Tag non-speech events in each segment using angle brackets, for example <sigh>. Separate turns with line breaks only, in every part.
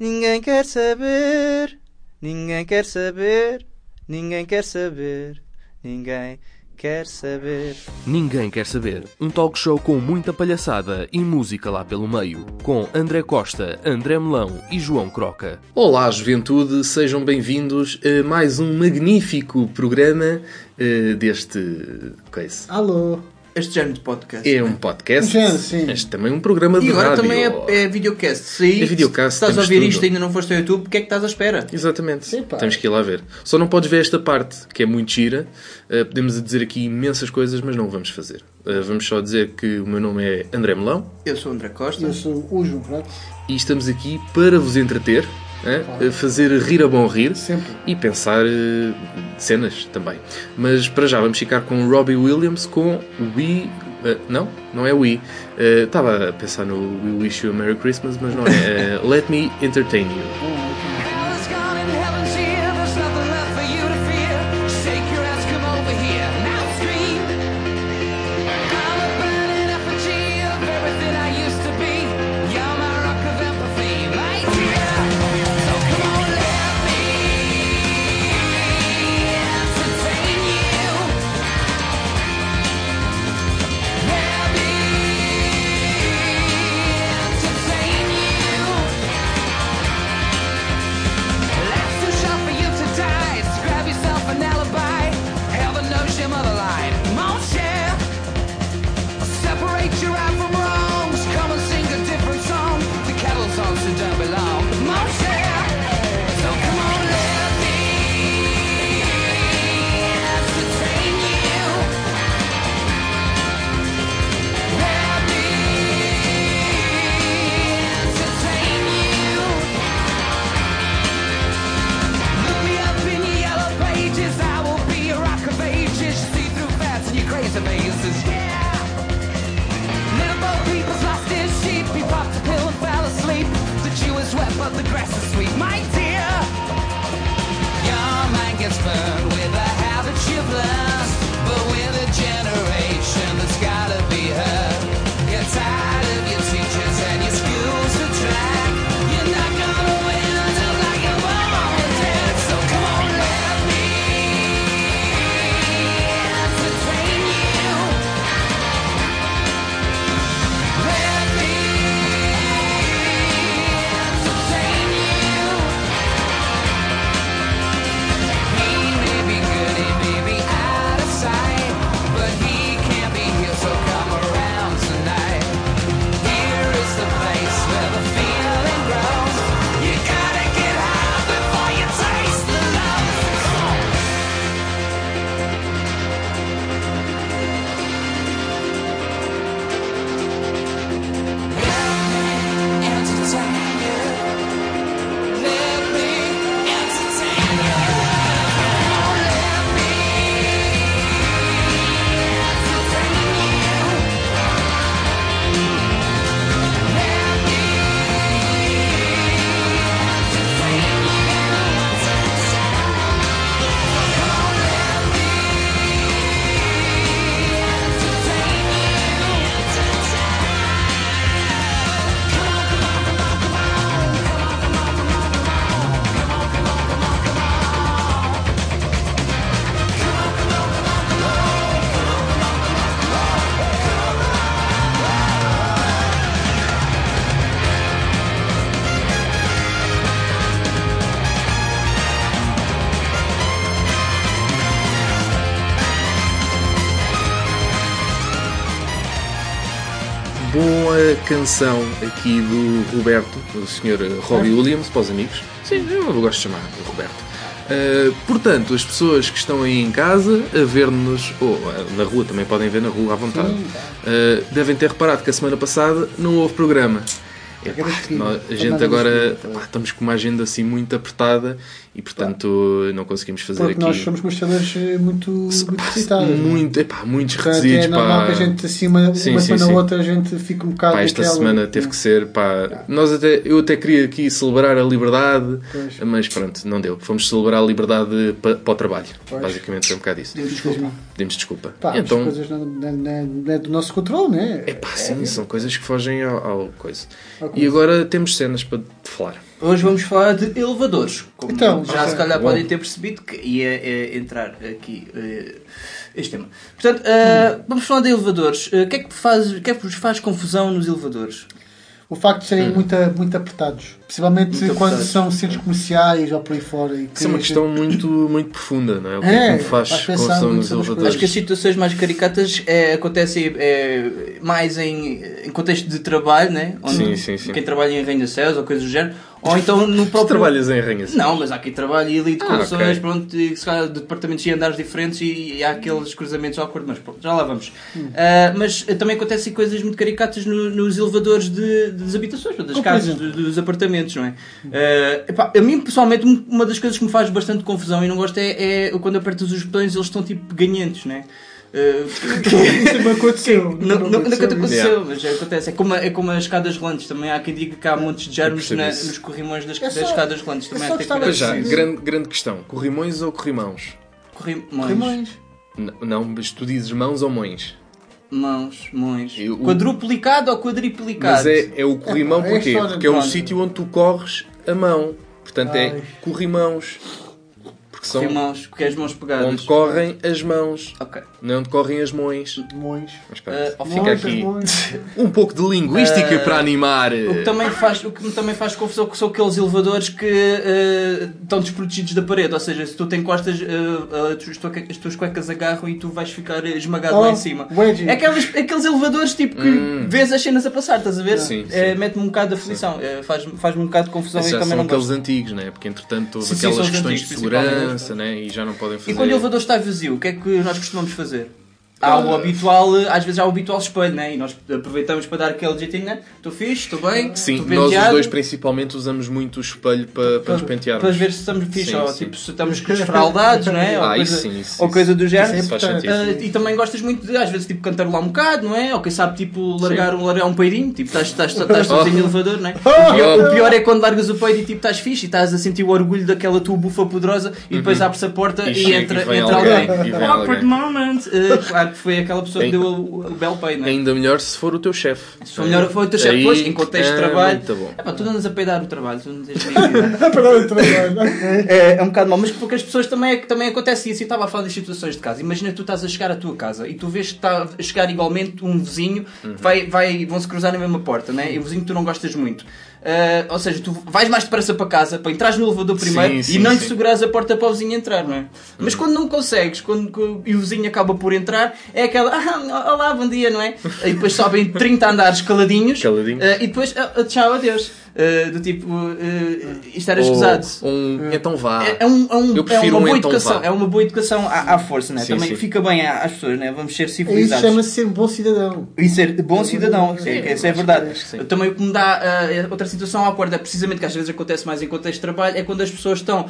Ninguém quer saber, ninguém quer saber, ninguém quer saber, ninguém quer saber.
Ninguém quer saber. Um talk show com muita palhaçada e música lá pelo meio. Com André Costa, André Melão e João Croca.
Olá, juventude, sejam bem-vindos a mais um magnífico programa eh, deste. coisa.
Alô.
Este género de podcast.
É um podcast.
Um género, sim.
Este também é um programa de
E agora
rádio.
também é, é videocast. Se aí,
É videocast,
se estás a
temos
ouvir
tudo.
isto e ainda não foste ao YouTube, o que é que estás à espera?
Exatamente.
Epá.
Temos que ir lá ver. Só não podes ver esta parte, que é muito gira. Eh, podemos dizer aqui imensas coisas, mas não o vamos fazer. Eh, vamos só dizer que o meu nome é André Melão
Eu sou o André Costa.
Eu sou o João Prato.
e estamos aqui para vos entreter, eh, fazer rir a bom rir.
Sempre.
e pensar eh, cenas também. Mas para já vamos ficar com Robbie Williams com We. eh, não, não é We. Eh, Estava a pensar no We Wish You a Merry Christmas, mas não é. Let Me Entertain You. Canção aqui do Roberto, do Sr. Robbie Williams, para os amigos. Sim, eu gosto de chamar de Roberto. Uh, portanto, as pessoas que estão aí em casa a ver-nos, ou uh, na rua também podem ver na rua à vontade, uh, devem ter reparado que a semana passada não houve programa. Epá, nós- a gente agora epá, estamos com uma agenda assim muito apertada e portanto não conseguimos fazer
Porque
aqui
nós somos consteladores eh, muito, muito visitados.
muito, epá, muitos
Portanto,
requisitos
é normal
pá.
que a gente, assim, uma,
Sim,
uma
sim,
semana
sim.
outra, a gente fica um bocado
Pá, esta
naquela-
semana teve que ser, pá, nós até, eu até queria aqui celebrar a liberdade,
Pois.
mas pronto, não deu. Fomos celebrar a liberdade pa- para o trabalho.
Pois.
Basicamente foi um bocado isso.
Desculpa.
Pedimos desculpa.
Pá,
então,
as coisas não, não- não- é do nosso controle, não é?
é pá, sim, são coisas que fogem ao, ao coisa.
Ok.
E agora temos cenas para falar.
Hoje vamos falar de elevadores. Como
Então,
já
ok.
se calhar
Bom.
podem ter percebido que ia eh, entrar aqui eh, este tema. Portanto, eh, vamos falar de elevadores. O que é que faz, que é que vos faz confusão nos elevadores?
O facto de serem muito, muito apertados. Principalmente
Muito
quando são centros comerciais ou por aí fora. E
Isso é uma questão muito, muito profunda, não é? O que é,
É,
que me faz
faz pensar
confusão
muito
nos elevadores?
Acho que as situações mais caricatas eh, acontecem eh, mais em, em contexto de trabalho, né? Onde
Sim, sim, sim.
Quem trabalha em arranha-céus ou coisas do género. Ou então no
Tu
próprio...
trabalhas em arranha
Não, mas há aqui trabalho e ali de
Ah,
condições,
ok.
pronto, e se calhar de departamentos e andares diferentes e, e há aqueles cruzamentos awkward, mas pronto, já lá vamos. Ah, mas eh, também acontecem coisas muito caricatas no- nos elevadores de, das habitações, das
Como por
casas, dos, dos não é? Ah, epá, a mim, pessoalmente, um- uma das coisas que me faz bastante confusão e não gosto é, é quando apertas os botões eles estão tipo ganhantes, não é? Ah, <laughs>
Isso não aconteceu.
não, não, aconteceu, mas acontece. É como, é como as escadas rolantes. Também há quem diga que há montes de germes na- nos corrimões das,
É
das
só-
escadas rolantes. Também
só
há que ter
já, grande, grande questão. Corrimões ou corrimãos?
Corrimões.
Corrimões.
N- Não, mas tu dizes mãos ou mães?
Mãos, mãos.
O-
Quadruplicado ou quadriplicado?
Mas é, é o corrimão
Epá, é
porquê? Porque é o sítio onde tu corres a mão. Portanto, é corrimãos. Porque são
Corrimãos, porque as mãos pegadas.
onde correm as mãos,
Ok.
não é onde correm as mães.
Mães.
Mas pronto,
Ah,
fica
Mães,
aqui <laughs> um pouco de linguística
Ah,
para animar.
O que, também faz, o que me também faz confusão que são aqueles elevadores que eh, estão desprotegidos da parede. Ou seja, se tu te encostas, as, tuas, as tuas cuecas agarram e tu vais ficar esmagado lá em cima.
Wedgie.
É aqueles, aqueles elevadores tipo que
Hum.
vês as cenas a passar, estás a ver?
Sim, sim.
Mete-me um bocado de aflição, Eh, faz- faz-me um bocado de confusão e também
são
não
aqueles
gosto.
antigos, né? porque entretanto houve
Sim, sim,
aquelas questões de
antigos, principalmente.
segurança né? e já não podem fazer.
E quando o elevador está vazio, o que é que nós costumamos fazer? Há o habitual, eh, às vezes há o habitual espelho, né? E nós aproveitamos para dar aquele jeitinho, né? Estou fixe, estou bem,
Sim, nós os dois principalmente usamos muito o espelho para, para nos pentearmos.
Para ver se estamos fixe,
Sim,
ou
sim.
tipo, se estamos desfraldados, não é? <laughs> Ou,
Ah,
coisa,
sim,
ou coisa do género.
Isso é
Faz sentido.
Ah, e também gostas muito de, às vezes, tipo, cantarolar um bocado, não é? Ou quem sabe, tipo, largar, largar um peidinho, tipo, estás, estás, estás sozinho no elevador, não é? <laughs> O pior, o pior é quando largas o peido e, tipo, estás fixe e estás a sentir o orgulho daquela tua bufa poderosa e depois abre-se a porta
E
e,
chega-
entra,
e
entra
alguém,
alguém.
e vem
Awkward
alguém.
moment! Ah, claro que foi aquela pessoa que
Ainda-
deu o, o belo peido, não é?
Ainda melhor se for o teu chefe.
Se for melhor foi o teu chefe,
Aí,
pois, em contexto de trabalho.
Muito bom.
É pá, tu andas a peidar o trabalho, tu não tens <laughs>
o trabalho.
É, é um bocado mal, mas porque as pessoas também, também acontece isso. Eu estava a falar das situações de casa. Imagina que tu estás a chegar à tua casa e tu vês que está a chegar igualmente um vizinho,
Uhum.
vai, vai, vão se cruzar na mesma porta, né? e um vizinho que tu não gostas muito. Ah, ou seja, tu vais mais depressa para casa para entrar no elevador primeiro
Sim,
e
sim,
não lhe seguras a porta para o vizinho entrar, não é? Mas quando não consegues, quando, e o vizinho acaba por entrar, é aquela, ah, olá, bom dia, não é? E depois sobem 30 andares caladinhos,
Caladinhos.
ah, e depois, ah, tchau, adeus. Ah, do tipo, ah, isto era
Ou
escusado.
um, então vá.
É, é um, é, um,
Eu
é
prefiro
uma
um
boa
então
educação,
vá.
é uma boa educação à, à força, né?
Sim,
também
sim.
fica bem às pessoas, né? vamos ser
Isso
civilizados.
chama-se ser um bom cidadão.
E ser bom cidadão, isso é, isso é verdade.
sim.
Também o que me dá ah, outra situação à corda, é precisamente que às vezes acontece mais em contexto de trabalho, é quando as pessoas estão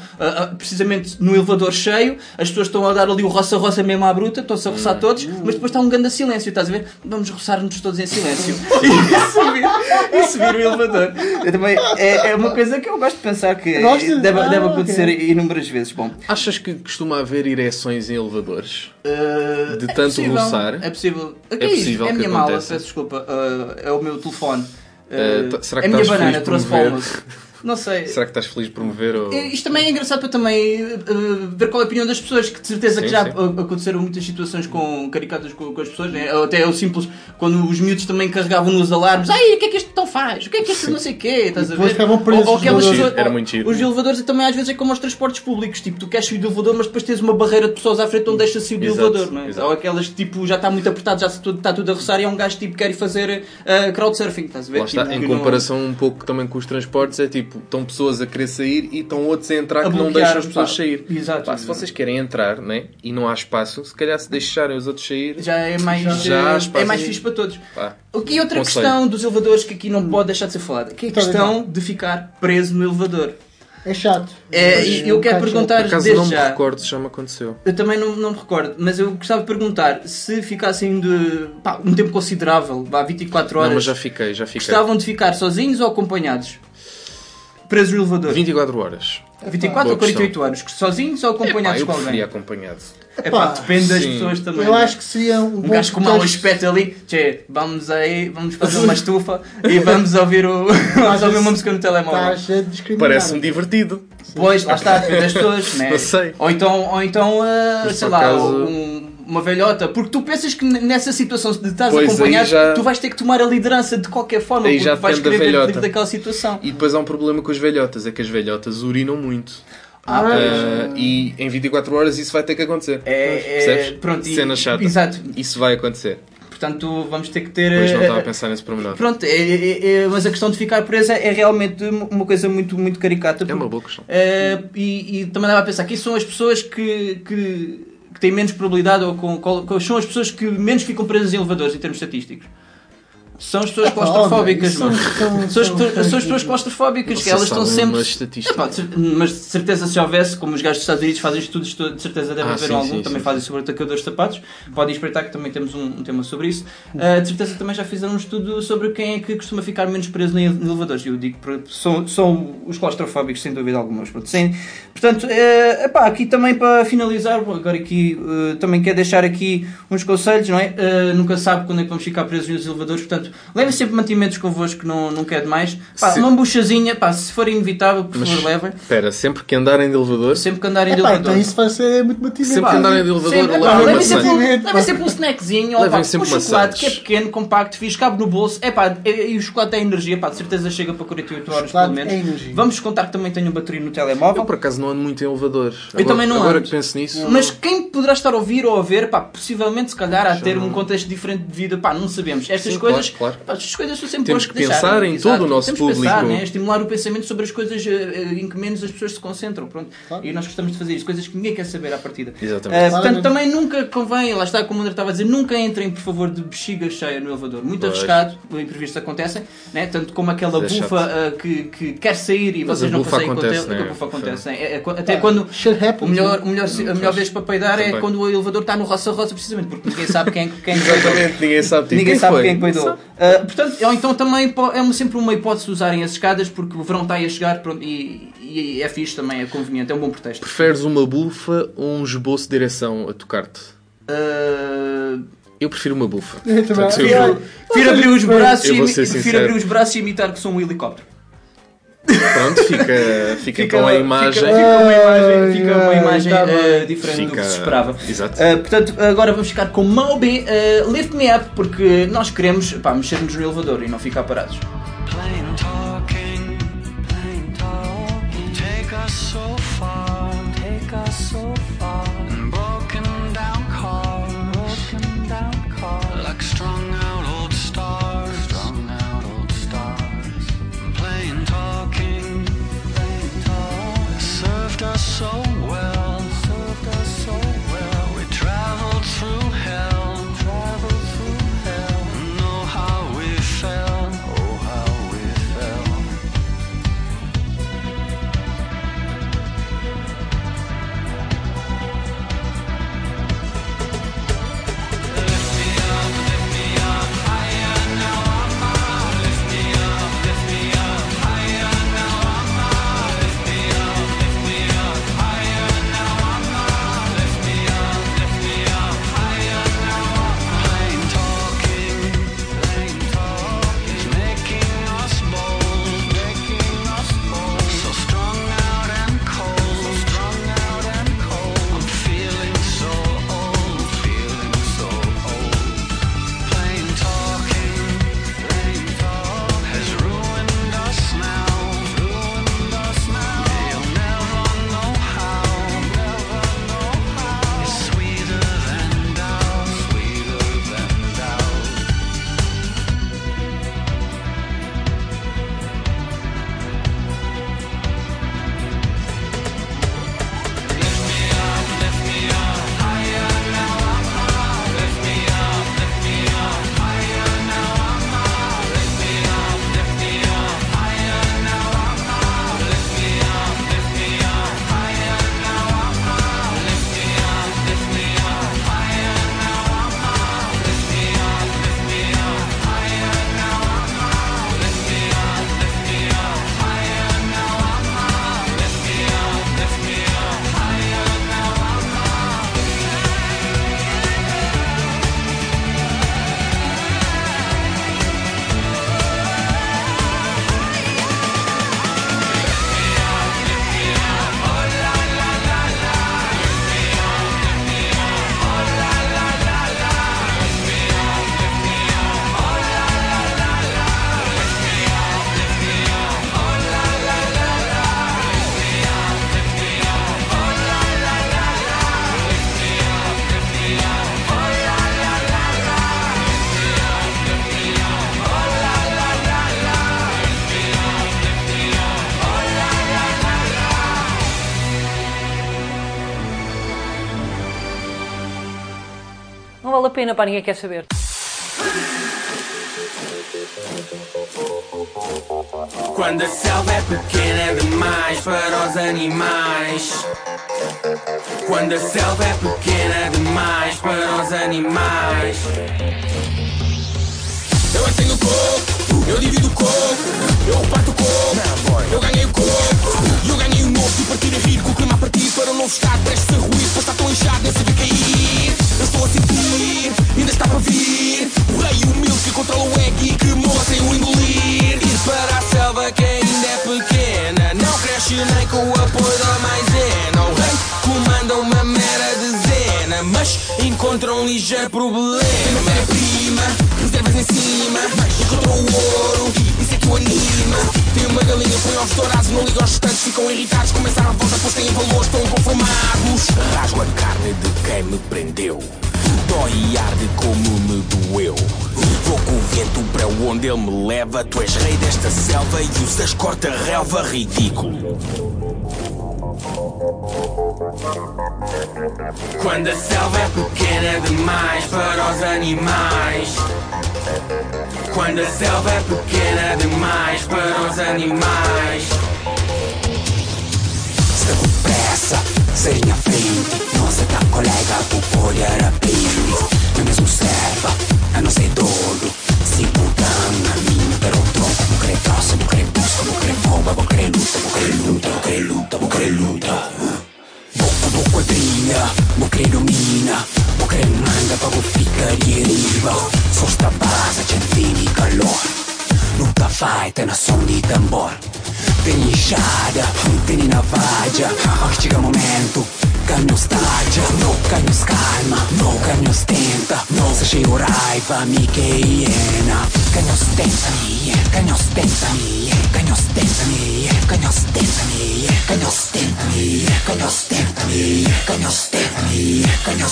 precisamente no elevador cheio, as pessoas estão a dar ali o roça-roça mesmo à bruta, estão-se a roçar todos, mas depois está um grande silêncio, estás a ver? Vamos roçar-nos todos em silêncio. e, subir, e subir o elevador. <laughs> Eu também, é, é uma coisa que eu gosto de pensar que
Gostas?
deve,
Ah,
deve acontecer
ok.
inúmeras vezes. Bom,
Achas que costuma haver ereções em elevadores?
Uh,
De
é
tanto
possível,
roçar?
É possível.
É
é,
possível
É a minha mala, peço desculpa. Uh, é o meu telefone. Uh,
será que
é a minha banana, trouxe palmas. <laughs> Não sei.
Será que estás feliz por me ver? Ou...
Eh, Isto também é engraçado para também uh, ver qual é a opinião das pessoas, que de certeza que
Sim,
já
sim.
aconteceram muitas situações com caricatas com, com as pessoas, né? Até o simples, quando os miúdos também carregavam nos alarmes, ai, o que é que este botão faz? O que é que este não sei o quê? Estás a
depois
ver?
ficavam presos
Ou- ou
os
aquelas pessoas-
Era muito giro.
Os elevadores também às vezes é como os transportes públicos, tipo, tu queres sair do elevador, mas depois tens uma barreira de pessoas à frente onde deixa sair do
Exato,
elevador, não é?
exato.
Ou aquelas que tipo, já está muito apertado, já se tudo- está tudo a roçar e é um gajo tipo que quer ir fazer uh, crowdsurfing, estás a ver?
Lá está,
Tipo,
em
que não-
comparação um pouco também com os transportes, é tipo, estão pessoas a querer sair e estão outros a entrar
A
que não deixam as pessoas
pá.
sair.
Exato,
Pá, se vocês querem entrar né, e não há espaço, se calhar se deixarem os outros sair,
já é mais,
Já
eh, é mais fixe para todos.
pá,
O que é outra
Conselho.
questão dos elevadores que aqui não pode deixar de ser falada? Que é a
Então,
questão de ficar preso no elevador.
É chato.
É, e eu
um
quero perguntar
por acaso
desde
não me
já.
recordo se já me aconteceu.
Eu também não, não me recordo, mas eu gostava de perguntar se ficassem de pá, um tempo considerável, vá 24 horas,
Não, mas já fiquei, já fiquei.
gostavam de ficar sozinhos ou acompanhados? Presos no elevador.
24 horas.
24
Boa
ou 48 horas? Sozinhos ou acompanhados
eu
com alguém?
preferia acompanhado.
É depende das
sim.
pessoas também.
Eu
né?
acho que seria um
Um
bom
gajo com mau aspecto ali, tchê, vamos aí, vamos fazer <laughs> uma estufa e vamos ouvir, o, vamos ouvir uma música no telemóvel.
Parece-me divertido.
Pois, lá está, depende das pessoas, <laughs> né?
Não sei.
Ou então, ou então
Mas,
sei lá,
acaso-
um- uma velhota. Porque tu pensas que nessa situação de estás
Pois,
acompanhado,
já-
tu vais ter que tomar a liderança de qualquer forma,
Aí
porque
já
vais querer ver
velhota.
livre daquela situação.
E depois há um problema com as velhotas, é que as velhotas urinam muito.
Ah,
Ah, e em 24 horas isso vai ter que acontecer.
é, é, pronto, e-
Cena chata.
Exato.
Isso vai acontecer.
Portanto, vamos ter que ter.
Pois não
eh,
estava a pensar nesse pormenor.
Pronto, é- é- é- mas a questão de ficar presa é realmente uma coisa muito, muito caricata.
É uma boa questão.
Eh, e, e também dava a pensar que são as pessoas que, que, que têm menos probabilidade ou com, são as pessoas que menos ficam presas em elevadores em termos estatísticos. São as pessoas claustrofóbicas,
são-
São,
são-
as-
são-
são as pessoas claustrofóbicas, que elas estão sempre. Epá, mas de certeza se houvesse, como os gajos dos Estados Unidos fazem estudos, de certeza deve
Ah,
haver
sim,
algum,
sim,
também
sim,
fazem sobre atacadores de sapatos. Podem espreitar que também temos um, um tema sobre isso. Ah, de certeza também já fizeram um estudo sobre quem é que costuma ficar menos preso em elevadores. Eu digo são, são os claustrofóbicos, sem dúvida alguma. pronto, portanto, epá, aqui também para finalizar, agora aqui também quero deixar aqui uns conselhos, não é? Nunca sabe quando é que vamos ficar presos nos elevadores, portanto, levem sempre mantimentos convosco, não, não quer demais. Pá,
Se-
uma buchazinha, pá, se for inevitável, por favor, levem.
Espera, sempre que andarem de elevador,
Sempre que andarem de
Epá,
elevador.
então isso vai ser muito mantimento.
sempre que andarem de elevador,
Sempre,
levem
levem sempre, um, levem sempre um snackzinho, ou,
Levem
pá,
sempre
um chocolate
maçãs.
que é pequeno, compacto, fixe, cabe no bolso. Epá, e, e o chocolate tem energia, pá, de certeza chega para 48 horas pelo menos.
é energia.
Vamos contar que também tenho bateria no telemóvel.
Eu por acaso não ando muito em elevadores.
Eu
Agora-
também não
Agora
ando.
que penso nisso,
Mas quem poderá estar a ouvir ou a ver, pá, possivelmente, se calhar, a ter um contexto diferente de vida, pá, não sabemos. Estas
Sim,
coisas,
claro,
pá, estas coisas são sempre
Temos
boas
que
deixar,
pensar em
exato.
todo o nosso
Temos que pensar,
público.
né? estimular o pensamento sobre as coisas eh, eh, em que menos as pessoas se concentram. Pronto.
Claro.
E nós gostamos de fazer isso, coisas que ninguém quer saber à partida.
Exatamente.
Eh, portanto, também nunca convém, lá está, como o André estava a dizer, nunca entrem, por favor, de bexiga cheia no elevador. Muito
Pois.
arriscado, imprevistos acontecem, né? tanto como aquela
é
bufa eh, que, que quer sair e
Mas
vocês não conseguem
acontece,
conter.
né?
A bufa acontece. né? É- é-
Ah,
até quando.
Shit happens,
O melhor,
né?
o melhor, a melhor vez para peidar é
Também.
quando o elevador está no roça-roça, precisamente, porque ninguém sabe quem, quem <laughs>
Exatamente, ninguém sabe. tipo,
Ninguém
quem
sabe
foi?
quem cuidou. Ah, portanto, ou então também é sempre uma hipótese de usarem as escadas porque o verão está aí a chegar pronto, e, e é fixe também, é conveniente, é um bom pretexto.
Preferes uma bufa ou um esboço de direção a tocar-te?
Ah,
Eu prefiro uma bufa.
Eu também.
Portanto, eu-
Yeah.
prefiro abrir os braços e prefiro abrir os braços e imitar que sou um helicóptero.
Pronto, fica, fica, então a imagem.
Fica, fica uma imagem, fica uma imagem ah,
bem.
diferente do que
Fica-
se esperava.
Exato.
Uh, portanto, agora vamos ficar com Moby uh, Lift Me Up, porque nós queremos pá, mexer-nos no elevador e não ficar parados.
Plain
pena, pá, ninguém quer saber.
Quando a selva é pequena demais para os animais. Quando a selva é pequena demais para os animais. Eu é tenho coco, eu divido o coco, eu reparto o coco, eu ganhei o coco, e eu ganhei o novo de partir a rir com o clima a partir para um novo estado, prestes a ruir, está tão inchado, nem saber cair. Eu estou a sentir, ainda está para vir, o rei humilde que controla o egg e que morre sem o engolir. Ir para a selva que ainda é pequena, não cresce nem com o apoio da maisena. O rei comanda uma mera dezena, mas encontra um ligeiro problema. Tem matéria-prima, reservas em cima, encontrou o ouro, isso é que o anima. Tem uma galinha, põe ovos dourados, não liga aos estantes, ficam irritados, começam a volta, pois têm valor, estão inconformados. Rasgo a carne de quem me prendeu, dói e arde como me doeu. Vou com o vento para onde ele me leva, tu és rei desta selva e usas corta-relva ridículo. Quando a selva é pequena demais para os animais. Quando a selva é pequena demais para os animais. Se com pressa, sem à frente. Não se dá colega por olhar a pele. Não mesmo serva, a não ser doido. Se putão a mim, pero tronco. Vou querer troça, vou querer busca, vou querer bomba, vou querer luta, vou querer luta, vou querer luta, vou querer luta. Vou, vou quadrilha, vou querer domina, vou querer manga, para vou ficar de riba. Sosta base, centini calor. Luta fight na som di tambor. Teni inchada, teni navalha. Anche chega momento, cambio stagia. No cambio calma, no cambio stenta. No se cheio raiva, mi che iena. Cambio stenta, mi cambio stenta, mi cambio stenta, mi cambio stenta, mi cambio stenta, mi cambio stenta, mi cambio stenta, mi cambio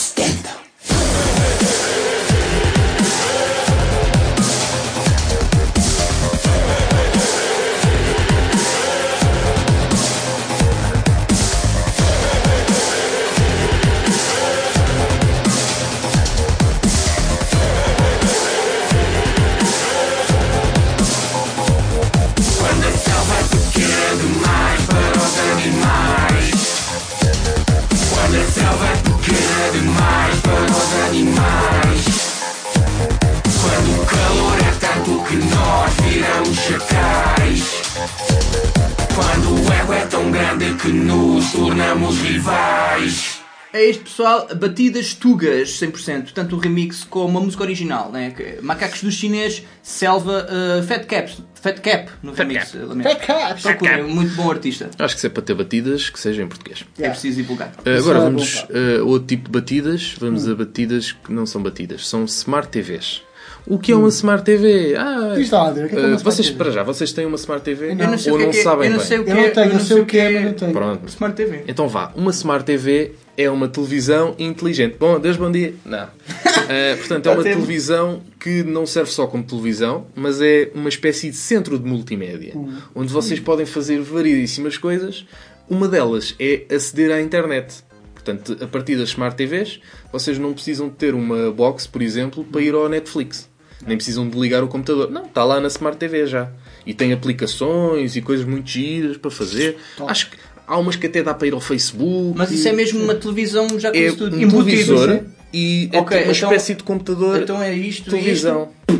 Quando o ego é tão grande que nos tornamos rivais.
É isto, pessoal. Batidas Tugas, 100%. Tanto o remix como a música original. Né? Macacos do chinês, Selva, uh, Fat Cap. Fat Cap no remix. uh, lamento.
Fat Caps.
Procurem, muito bom artista.
Acho que se é para ter batidas, que seja em português.
É preciso divulgar.
Uh, agora
é
vamos
bom, pá.
a outro tipo de batidas. Vamos a batidas que não são batidas, são Smart TVs. O que é uma Smart TV? Ah,
Diz lá, André, o que é é uma
uh,
Smart
vocês,
TV?
para já, vocês têm uma Smart TV?
Eu não sei
ou
o que
não
é que é-
sabem
eu não
bem?
sei o que
Eu não tenho, eu
não
sei o que é, mas não tenho.
Pronto.
Smart TV.
Então vá, uma Smart TV é uma televisão inteligente. Bom, Deus bom dia. Não. <laughs> Eh, portanto, é uma
Está tempo.
televisão que não serve só como televisão, mas é uma espécie de centro de multimédia, onde vocês podem fazer variedíssimas coisas. Uma delas é aceder à internet. Portanto, a partir das Smart TVs, vocês não precisam de ter uma box, por exemplo, para ir ao Netflix. Nem precisam de ligar o computador. Não, está lá na Smart TV já. E tem aplicações e coisas muito giras para fazer. Acho que há umas que até dá para ir ao Facebook.
Mas isso é mesmo uma televisão já com
É
tudo
um televisor e é
Ok,
uma
então-
espécie de computador
Então é isto,
televisão. Eh,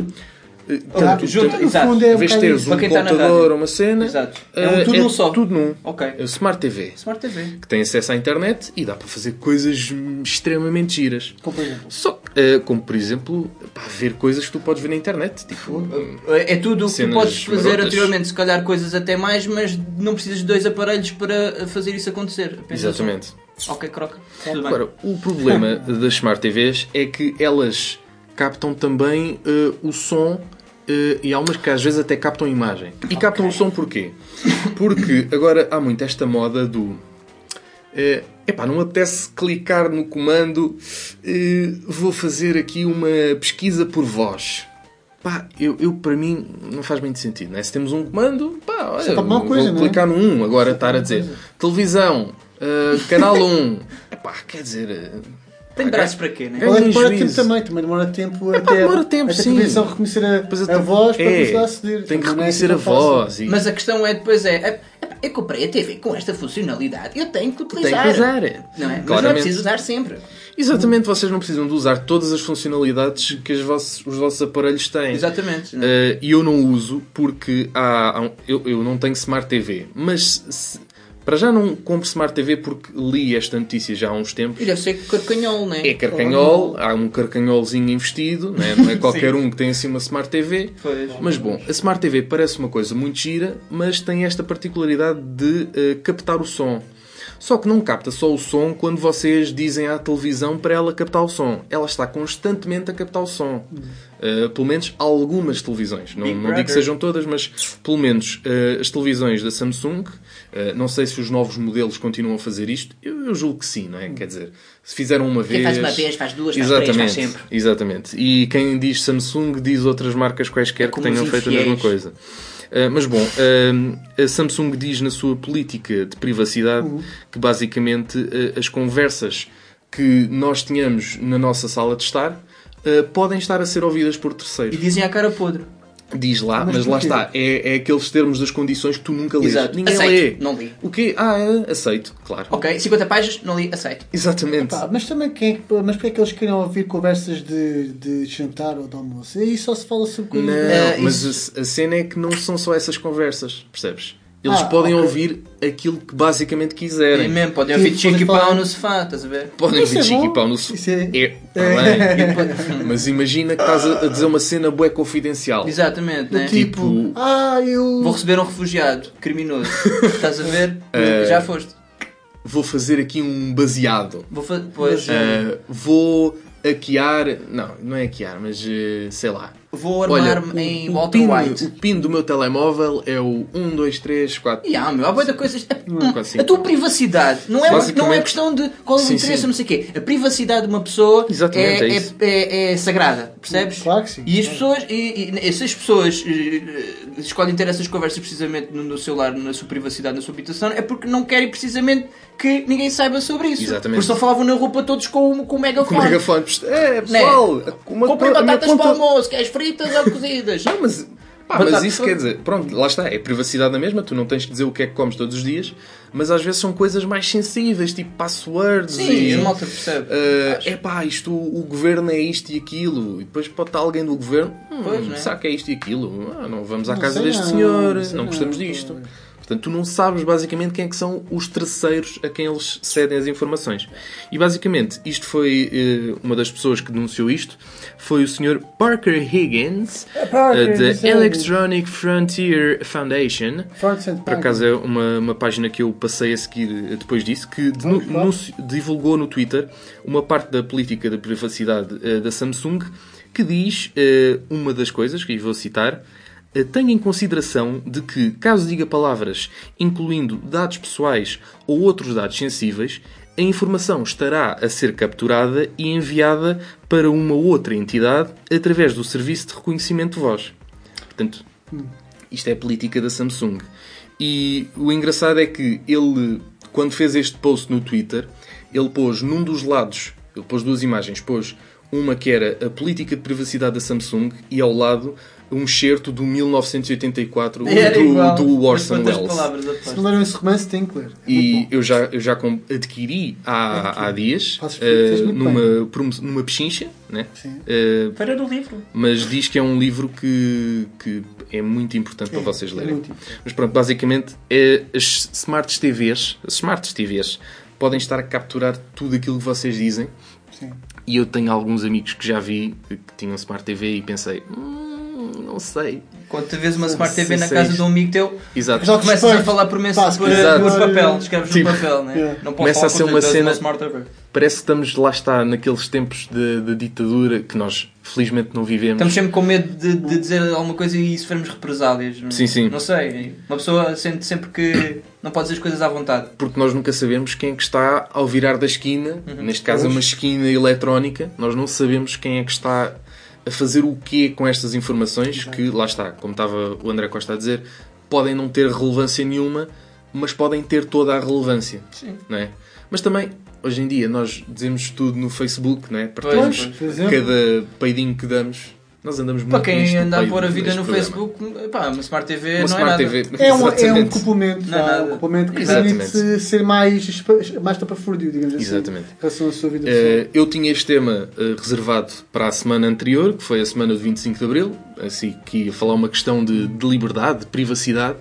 Ah,
portanto,
junto-
tu-
exato.
fundo é um
vez
bocado
teres um
Para quem está na
computador
rádio.
ou uma cena,
Exato. É um
eh,
tudo num só.
Tudo num.
Ok.
É Smart TV.
Smart TV.
Que tem acesso à internet e dá para fazer coisas extremamente giras.
Como por exemplo.
Só, eh, como por exemplo, pá, ver coisas que tu podes ver na internet. Tipo,
É tudo o que tu podes fazer
marotas.
anteriormente, se calhar coisas até mais, mas não precisas de dois aparelhos para fazer isso acontecer. Um.
exatamente.
Ok, croca. Tudo bem.
Agora, o problema <laughs> das Smart TVs é que elas captam também eh, o som e há umas que às vezes até captam a imagem. E captam o som porquê? Porque agora há muito esta moda do. eh, epá, não me apetece clicar no comando, eh, vou fazer aqui uma pesquisa por voz. Pá, eu, eu, para mim não faz muito sentido, né? Se temos um comando, pá, olha,
uma
vou
coisa, não é?
clicar no 1, agora estar a dizer televisão, eh, canal 1, <laughs> epá, quer dizer,
Tem braços para quê, né?
É.
Ela demora tempo também, também demora tempo até,
demora tempo,
até
sim.
a televisão reconhecer a, a voz para
é,
começar a aceder.
Tem que
é
reconhecer a
tão fácil.
voz. E...
Mas a questão é depois é, é, eu comprei a TV com esta funcionalidade, eu tenho que utilizar.
Tem que usar.
Não é? Mas não é preciso usar sempre.
Exatamente, vocês não precisam de usar todas as funcionalidades que os vossos, os vossos aparelhos têm.
Exatamente. é?
Eh, E eu não uso porque há, há um- eu, eu não tenho Smart TV. Mas se- para já não compro Smart TV porque li esta notícia já há uns tempos.
E deve ser carcanhol, né?
É carcanhol, há um carcanholzinho investido, né? não é <laughs> qualquer um que tem assim uma Smart TV.
Pois.
Mas bom, a Smart TV parece uma coisa muito gira, mas tem esta particularidade de eh, captar o som. Só que não capta só o som quando vocês dizem à televisão para ela captar o som. Ela está constantemente a captar o som. Eh, pelo menos algumas televisões. Não, não digo que sejam todas, mas pelo menos eh, as televisões da Samsung. Eh, não sei se os novos modelos continuam a fazer isto. Eu, eu julgo que sim, não é? Quer dizer, se fizeram uma vez.
Quem faz uma vez, faz duas, faz três, faz sempre.
Exatamente. E quem diz Samsung diz outras marcas quaisquer que
como
tenham feito a mesma coisa. Uh, mas bom, uh, a Samsung diz na sua política de privacidade que basicamente as conversas que nós tínhamos na nossa sala de estar podem estar a ser ouvidas por
E
terceiros.
dizem à cara podre.
Diz lá,
Mas
mas, lá está. É, é aqueles termos das condições que tu nunca lês.
Exato.
Ninguém
Aceito.
lê.
Não li.
O quê? Ah, é, aceito, claro.
Ok, 50 páginas, não li, aceito.
Exatamente.
Pá, mas também quem é que, mas porque é que eles querem ouvir conversas de, de jantar ou de almoço? Aí só se fala sobre coisas.
Não,
Eh,
mas
isso-
a, a cena é que não são só essas conversas, percebes? Eles
Ah,
podem
ok.
ouvir aquilo que basicamente
É
quiserem.
mesmo, podem ouvir
falar-
pau no sofá, estás a ver?
Podem ouvir
é
e pau no
Isso é-
É, tá bem. <laughs> Mas imagina que estás a dizer uma cena bué confidencial.
Exatamente, né?
Tipo,
Tipo-
ah, eu.
Vou receber um refugiado criminoso. <laughs> Estás a ver?
Eh,
Já foste.
Vou fazer aqui um baseado.
Vou fa... Pois,
Ah, vou hackear. Não, não é hackear, mas eh, sei lá.
Vou
Olha,
armar-me em
o,
Walter
pin,
White.
o pin do meu telemóvel é o 1, 2, 3, 4.
E há, meu, há de coisas. A, a tua privacidade não é, não é questão de qual é o
Sim,
interesse,
sim.
não sei o quê. A privacidade de uma pessoa
Exatamente,
é,
é
é, é- é sagrada, percebes?
Claro que sim.
E as pessoas, e, e, se as pessoas eh, eh, escolhem ter essas conversas precisamente no, no celular, na sua privacidade, na sua habitação, é porque não querem precisamente que ninguém saiba sobre isso.
Exatamente.
Porque só falavam na roupa todos com, o- com o
Com
megafone.
o megafone. É, pessoal, uma
Comprei batatas para o almoço, queres fritas ou cozidas?
Não, mas, pá,
Mas
mas isso quer dizer, pronto, lá está, é privacidade na mesma, tu não tens que dizer o que é que comes todos os dias, mas às vezes são coisas mais sensíveis, tipo passwords
Sim,
e.
a malta percebe.
é pá, isto, o governo é isto e aquilo, e depois pode estar alguém do governo, hum,
Pois, né?
será que é isto e aquilo? Ah, não vamos à
Não
casa deste
não,
senhor,
não
não
não,
gostamos
pois.
Portanto, tu não sabes basicamente quem é que são os terceiros a quem eles cedem as informações. E basicamente, isto foi eh, uma das pessoas que denunciou isto, foi o Sr. Parker Higgins,
Parker
eh, da
Higgins.
Electronic Frontier Foundation. Por acaso é uma, uma página que eu passei a seguir eh, depois disso, que denu- divulgou no Twitter uma parte da política de privacidade da Samsung que diz uma das coisas, que vou citar, tenha em consideração de que, caso diga palavras incluindo dados pessoais ou outros dados sensíveis, a informação estará a ser capturada e enviada para uma outra entidade através do serviço de reconhecimento de voz. Portanto, isto é a política da Samsung. E o engraçado é que ele, quando fez este post no Twitter, ele pôs num dos lados, ele pôs duas imagens, pôs uma que era a política de privacidade da Samsung e ao lado um excerto do 1984
Era
do,
igual.
do Orson Welles.
Se não leram esse romance, tem que ler. É
E eu já, eu já adquiri há, há dias
muito
numa, numa pechincha, né?
Sim.
Feira do livro.
mas diz que é um livro que, que é muito importante para vocês
é
lerem. Mas pronto, basicamente, é, as Smart TVs, as Smart TVs, podem estar a capturar tudo aquilo que vocês dizem.
Sim.
E eu tenho alguns amigos que já vi que que tinham Smart TV e pensei, hum, não sei.
Quando tu vês uma Smart TV na casa de um amigo teu,
Exato.
Já
começas a falar por,
se
por, por papel, escreves
Tipo,
no papel, né?
Yeah.
Não
Começa a ser uma cena-
uma.
Parece que estamos, lá está, naqueles tempos de, de ditadura que nós felizmente não vivemos.
Estamos sempre com medo de, de dizer alguma coisa e sofremos represálias. não-
Sim, sim.
Não sei. Uma pessoa sente sempre que <coughs> não pode dizer as coisas à vontade.
porque nós nunca sabemos quem é que está ao virar da esquina,
Uhum.
neste caso é uma esquina eletrónica, nós não sabemos quem é que está a fazer o quê com estas informações, que lá está, como estava o André Costa a dizer, podem não ter relevância nenhuma, mas podem ter toda a relevância.
Sim.
Não é? Mas também hoje em dia nós dizemos tudo no Facebook, não é? Partilhamos cada peidinho que damos. Nós andamos muito
Para quem anda a pôr a vida no
programa.
Facebook, pá, uma Smart TV
Uma
não
Smart
é nada.
TV.
é um, é um complemento,
Não é
vá,
nada.
um complemento que permite ser mais, mais tapafúrdio, digamos assim.
Exatamente.
Em relação à sua vida pessoal.
Eh, eu tinha este tema eh, reservado para a semana anterior, que foi a semana do 25 de Abril, assim que ia falar uma questão de, de liberdade, de privacidade,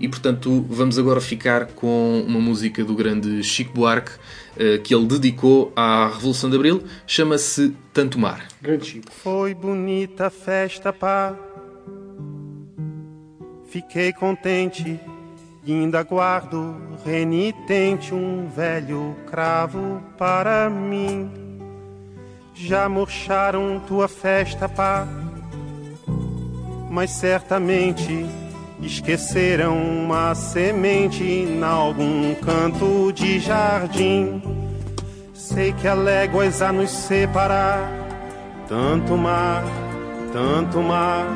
e portanto vamos agora ficar com uma música do grande Chico Buarque eh, que ele dedicou à Revolução de Abril, chama-se Tanto Mar.
Grande Chico.
Foi bonita a festa, pá. Fiquei contente e ainda guardo renitente um velho cravo para mim. Já murcharam tua festa, pá. Mas certamente esqueceram uma semente em algum canto de jardim. Sei que há léguas a nos separar. Tanto mar, tanto mar.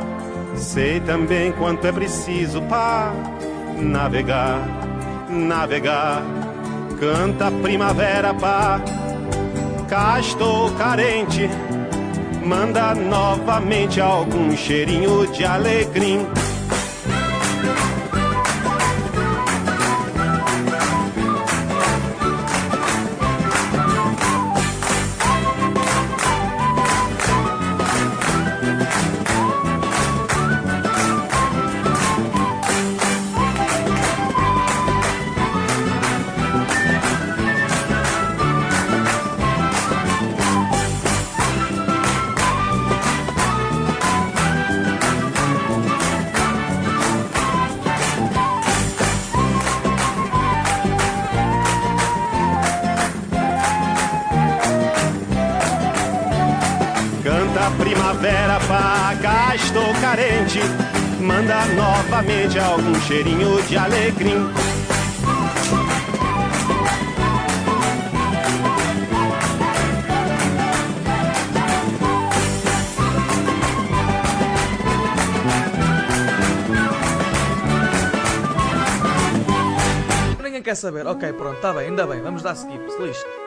Sei também quanto é preciso para navegar, navegar. Canta primavera, pá. Cá estou carente. Manda novamente algum cheirinho de alegria. Carente. Manda novamente algum cheirinho de alegria.
Ninguém quer saber. Ok, pronto, está bem, ainda bem. Vamos dar skip, se lixe.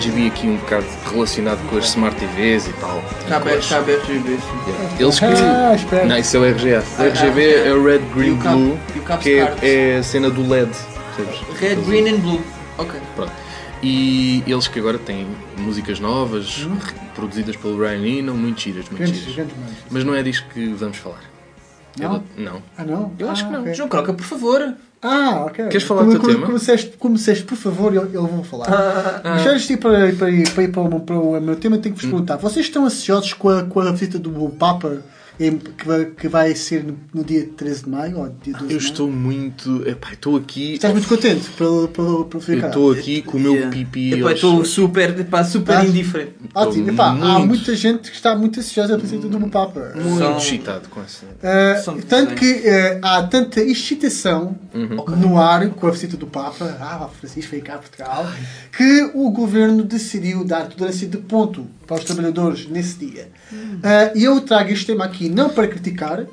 Gift. RGB aqui um bocado relacionado com as Smart TVs e tal. Com as-
cabe RGB.
Eles que.
Ah, espera.
Não, isso é o RGA. O
Ah,
RGB
ah,
é o Red, Green,
E o
Blue,
e o
que é, é a cena do LED. percebes?
Red, green and blue. Ok.
Pronto. E eles que agora têm músicas novas,
Hum.
produzidas pelo Brian Eno, muito giras, muito giras. Mas não é disto que vamos falar.
Não?
Do- não.
Ah, não?
Eu acho
Ah,
que não.
ok.
João Croca, por favor.
Ah, ok.
Queres falar
como,
do teu
como,
tema?
Como disseste, como disseste, por favor, eu, eu vou falar.
Ah.
Mas antes de ir para, para, ir- para, ir para, o, para o meu tema, tenho que vos perguntar: vocês estão ansiosos com a, com a visita do Papa que, vai, ser no, dia 13 de maio? Ou dia 12 de
Eu
maio?
estou muito. Epá, estou aqui.
Estás muito contente pelo, pelo, pelo
Eu
ficar?
estou aqui com o meu
Yeah.
pipi.
Epá, Estou super, epá, super indiferente.
Ótimo. Epá, há
muito-
muita gente que está muito ansiosa pela visita do Papa.
Muito
São-
excitado com essa.
Uh, tanto que uh, há tanta excitação
Uhum.
no ar com a visita do Papa, ah, o Francisco veio cá a Portugal, que o governo decidiu dar tolerância de ponto para os trabalhadores nesse dia. Uh, E eu trago este tema aqui não para criticar,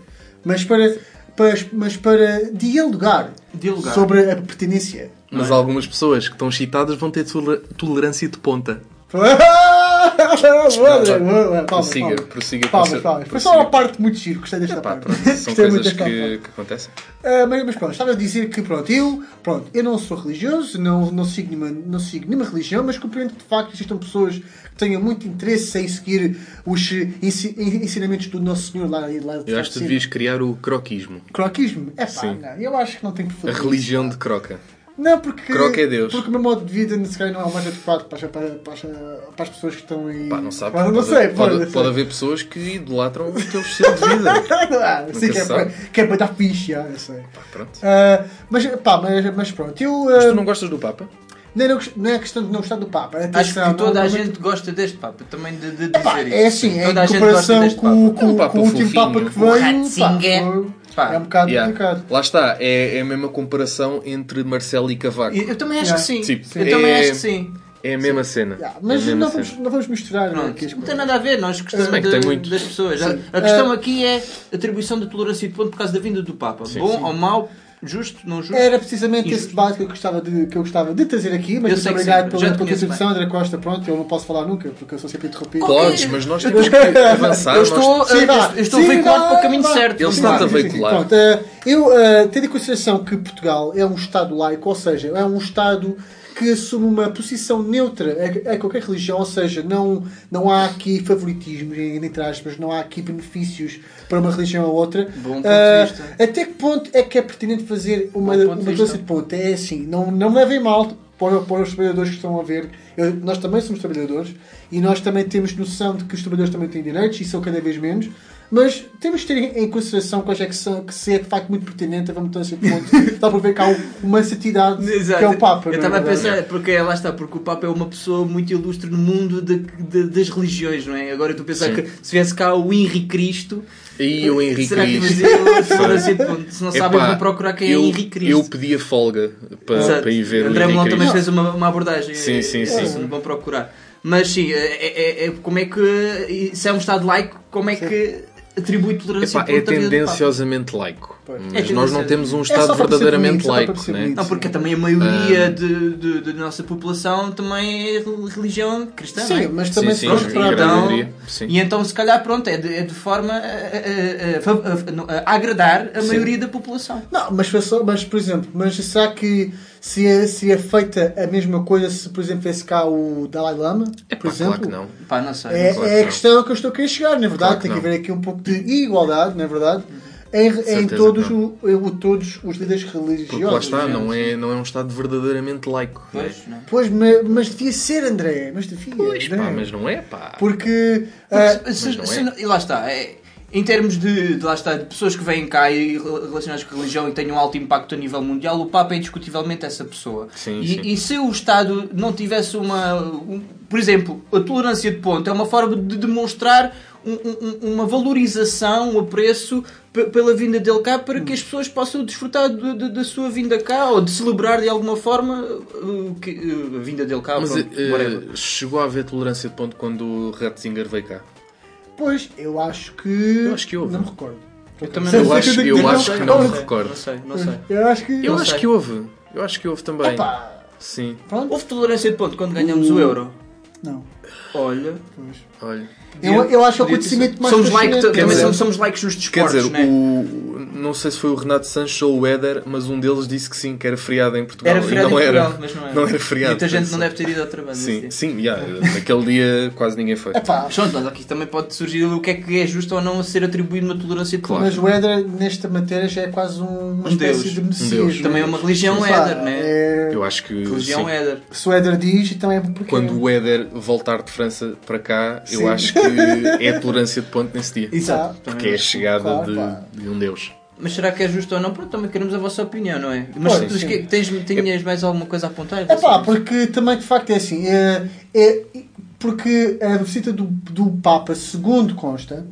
mas para, para, mas para dialogar,
Dialogar.
sobre a pertinência.
Mas algumas pessoas que estão excitadas vão ter toler- tolerância de ponta. <laughs>
Palmas,
Prossiga,
palmas.
prossiga.
Palmas,
prossiga,
palmas. Foi só uma parte muito giro, gostei desta
Epá,
parte.
pronto, são <laughs> coisas
parte.
que, que acontecem.
Ah, mas, mas pronto, estava a dizer que pronto, eu, pronto, eu não sou religioso, não, não, sigo nenhuma, não sigo nenhuma religião, mas compreendo que de facto existam pessoas tenham muito interesse em seguir os ensi- ensinamentos do Nosso Senhor lá, lá
Eu acho que devias criar o croquismo.
Croquismo? É pá,
Sim.
não, eu acho que não tem que
A
fazer
religião
isso,
de
pá.
croca.
Não, porque.
Croca é Deus.
Porque o meu modo de vida, se calhar, não é o mais adequado para, as- para, para, para as pessoas que estão aí.
Pá, não sabes.
Pá, Não
pode,
sei,
pode,
pode,
pode, haver pessoas que idolatram o teu estilo de vida. <laughs>
Ah, sei que é, para,
sabe.
que é para dar fixe, já, eu sei.
Pronto.
Ah, mas, pá, mas, mas pronto, eu.
Mas
ah,
tu não gostas do Papa?
Não, não, não é questão de não gostar do Papa.
Acho
Atenção,
que toda
não-
a
não-
gente gosta deste Papa, também de, de
Epá,
dizer
é
isso.
assim, é
Toda
em
a gente gosta
comparação
deste
com,
Papa.
com,
Um Papa
com o último. Papa que
O
veio.
Ratzinger.
pá, foi-
Pá,
é um bocado
Yeah.
complicado.
Lá está, é, é a mesma comparação entre Marcelo e Cavaco.
Eu também acho
Yeah.
que sim.
Sim.
Eu também
É-
acho que sim.
É a mesma cena.
Yeah,
É
mas
mesma
não
cena.
vamos, não vamos misturar
Pronto,
aqui
não tem nada a ver, nós gostamos
que
de- das pessoas.
Sim.
A, questão
Ah,
aqui é a atribuição da tolerância de ponto por causa da vinda do Papa. Bom
Sim.
ou mau, justo, não justo?
Era precisamente esse
Injusto.
debate que eu gostava de, que eu gostava de trazer aqui, mas
Eu
muito obrigado pela, contribuição, André Costa. Pronto, eu não posso falar nunca, porque eu sou sempre interrompido.
Podes, mas nós temos que avançar.
Eu estou,
nós-
eu,
Sim,
eu estou
Sim,
veiculado
vá,
para o caminho
vá.
certo.
Ele
vá,
a veicular.
Pronto, eh, eu eh, tendo em consideração que Portugal é um Estado laico, ou seja, é um Estado que assume uma posição neutra a, a qualquer religião, ou seja, não, não há aqui favoritismo, entre aspas, não há aqui benefícios para uma religião ou outra.
Bom ponto de
Eh,
vista.
até que ponto é que é pertinente fazer uma,
Bom
uma mudança de ponto? É assim, não, não me levem mal, para, para os trabalhadores que estão a ver. Eu- nós também somos trabalhadores e nós também temos noção de que os trabalhadores também têm direitos e são cada vez menos. Mas temos de ter em- consideração quais é que são, que se é de facto muito pertinente a mudança de ponto. Está para ver que há um- uma santidade <laughs> que é o Papa.
Eu
não é
estava a pensar, porque lá está, porque o Papa é uma pessoa muito ilustre no mundo de- de- das religiões, não é? Agora eu estou a pensar
Sim.
que se viesse cá o Henri Cristo,
E o Henrique
será que
Cristo.
ponto? Se não sabem, vão procurar quem
eu,
é Henri Cristo.
Eu pedi a folga para,
Exato.
para ir ver
André
o
Melão
Henrique
também fez uma, uma abordagem.
Sim, sim,
é,
sim.
isso, Vão procurar. Mas sim, é, é- é- como é que. Se é um Estado laico, como é que atribui tolerância
Epá, é tendenciosamente laico.
Pois.
Mas
É
nós não temos um
É
Estado
perceber
verdadeiramente laico. né?
Não, porque também a maioria
Ah.
de, nossa população também é religião cristã, não é?
Sim, mas também
Sim,
se
sim, grande
Então,
maioria, sim.
E então, se calhar, pronto, é de, é de forma a, a- a- a- agradar a maioria da população.
Não, mas, mas por exemplo, mas será que se é, se é feita a mesma coisa se, por exemplo, fosse cá o Dalai Lama?
É
por
pá,
exemplo?
claro que não.
Pá, não sei.
É,
Claro
é
que
a
não.
questão que eu estou a querer chegar, na verdade.
Claro que
Tem que haver aqui um pouco de igualdade, na verdade, em, em todos, o, o- todos os líderes
Porque
religiosos.
lá está, não é, não é um Estado verdadeiramente laico.
Pois, não.
Pois, mas, mas devia ser, André. Mas devia.
Pois,
André.
pá, mas não é, pá.
Porque.
Porque se-
mas não
se
é.
não- e lá está, é, em termos de, de lá está, de pessoas que vêm cá e rel- relacionadas com a religião e têm um alto impacto a nível mundial, o Papa é indiscutivelmente essa pessoa.
Sim,
e,
sim.
e se o Estado não tivesse uma. um- por exemplo, a tolerância de ponto é uma forma de demonstrar um- um- uma valorização, um apreço pe- pela vinda dele cá para que as pessoas possam desfrutar de- de- da sua vinda cá ou de celebrar de alguma forma uh, que- uh, a vinda dele cá.
Mas
pronto, whatever.
chegou a haver tolerância de ponto quando o Ratzinger veio cá.
Pois, eu acho que.
Eu acho que houve.
Não me recordo.
Eu também
Sei-
Eu
sei
acho-
que
eu
não
acho que não me recordo.
Não sei, não sei.
Eu acho que.
Eu
Não
acho que houve. Eu acho que houve também.
Epá,
Sim,
pronto.
Houve tolerância de ponto quando ganhamos o euro.
Não.
Olha.
Pois.
olha.
Eu, eu acho que é o acontecimento mais
somos like, também
dizer-
somos, likes nos
Quer
desportos,
dizer,
né?
o, não sei se foi o Renato Sanches ou o Éder, mas um deles disse que sim, que era feriado em Portugal.
Era feriado
não
em Portugal,
era,
mas não era.
não era feriado.
Muita gente não deve ter ido ao trabalho.
Sim, sim, já, naquele dia quase ninguém foi.
Epá.
Pronto, mas aqui também pode surgir o que é que é justo ou não a ser atribuído uma tolerância de
Claro.
mas o Éder, nesta matéria, já é quase um- uma
Um
espécie
deus.
de
Um
messias.
deus.
Também é uma religião éder, né?
é-
Eu acho que
Religião
sim.
éder.
Se o Éder diz, então é porque.
quando o Éder voltar de França para cá,
Sim.
eu acho que é a tolerância de ponto nesse dia.
Exato.
Porque é a chegada
Claro,
de, de um Deus.
Mas será que é justo ou não? Pronto, também queremos a vossa opinião, não é? Mas
Pois,
tu
sim.
tens, tinhas mais alguma coisa a apontar?
É pá, porque também de facto é assim. É, é- porque a visita do, do Papa, segundo consta, é,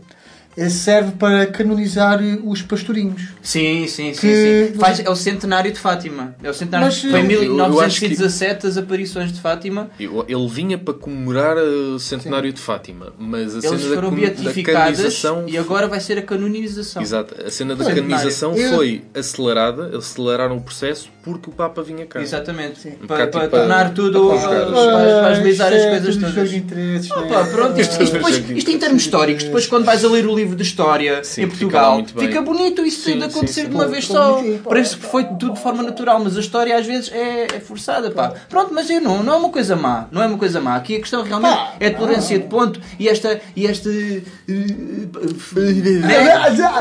serve para canonizar os pastorinhos.
Sim, sim, sim.
Que-
sim. Faz, é o centenário de Fátima. É o centenário
Mas,
Foi em
eu- eu acho que-
1917 as aparições de Fátima.
Ele vinha para comemorar uh, o centenário de Fátima, mas a
Eles
cena da,
foram
da
beatificadas
canonização.
e agora vai ser a canonização.
Exato, a cena da canonização
eu-
foi acelerada, aceleraram o processo porque o Papa vinha cá.
Exatamente.
Sim.
Um
Para, para
tipo
tornar
a-
tudo,
a
uh,
conjugar.
para, para agilizar as
é
coisas
tudo
todas.
interesses,
Ah,
é?
pá, pronto, isto, isto, depois,
Isto-
isto em termos históricos, depois quando vais a ler o livro de História
Sim,
em
fica
Portugal,
bem.
fica bonito isso
Sim,
acontecer
sim.
de uma vez só. Parece que foi tudo de forma natural, mas a história às vezes é, é forçada, pá. Pronto, mas eu não, não é uma coisa má, não é uma coisa má. Aqui a questão realmente
Pá,
é a tolerância de ponto e esta. E este, é,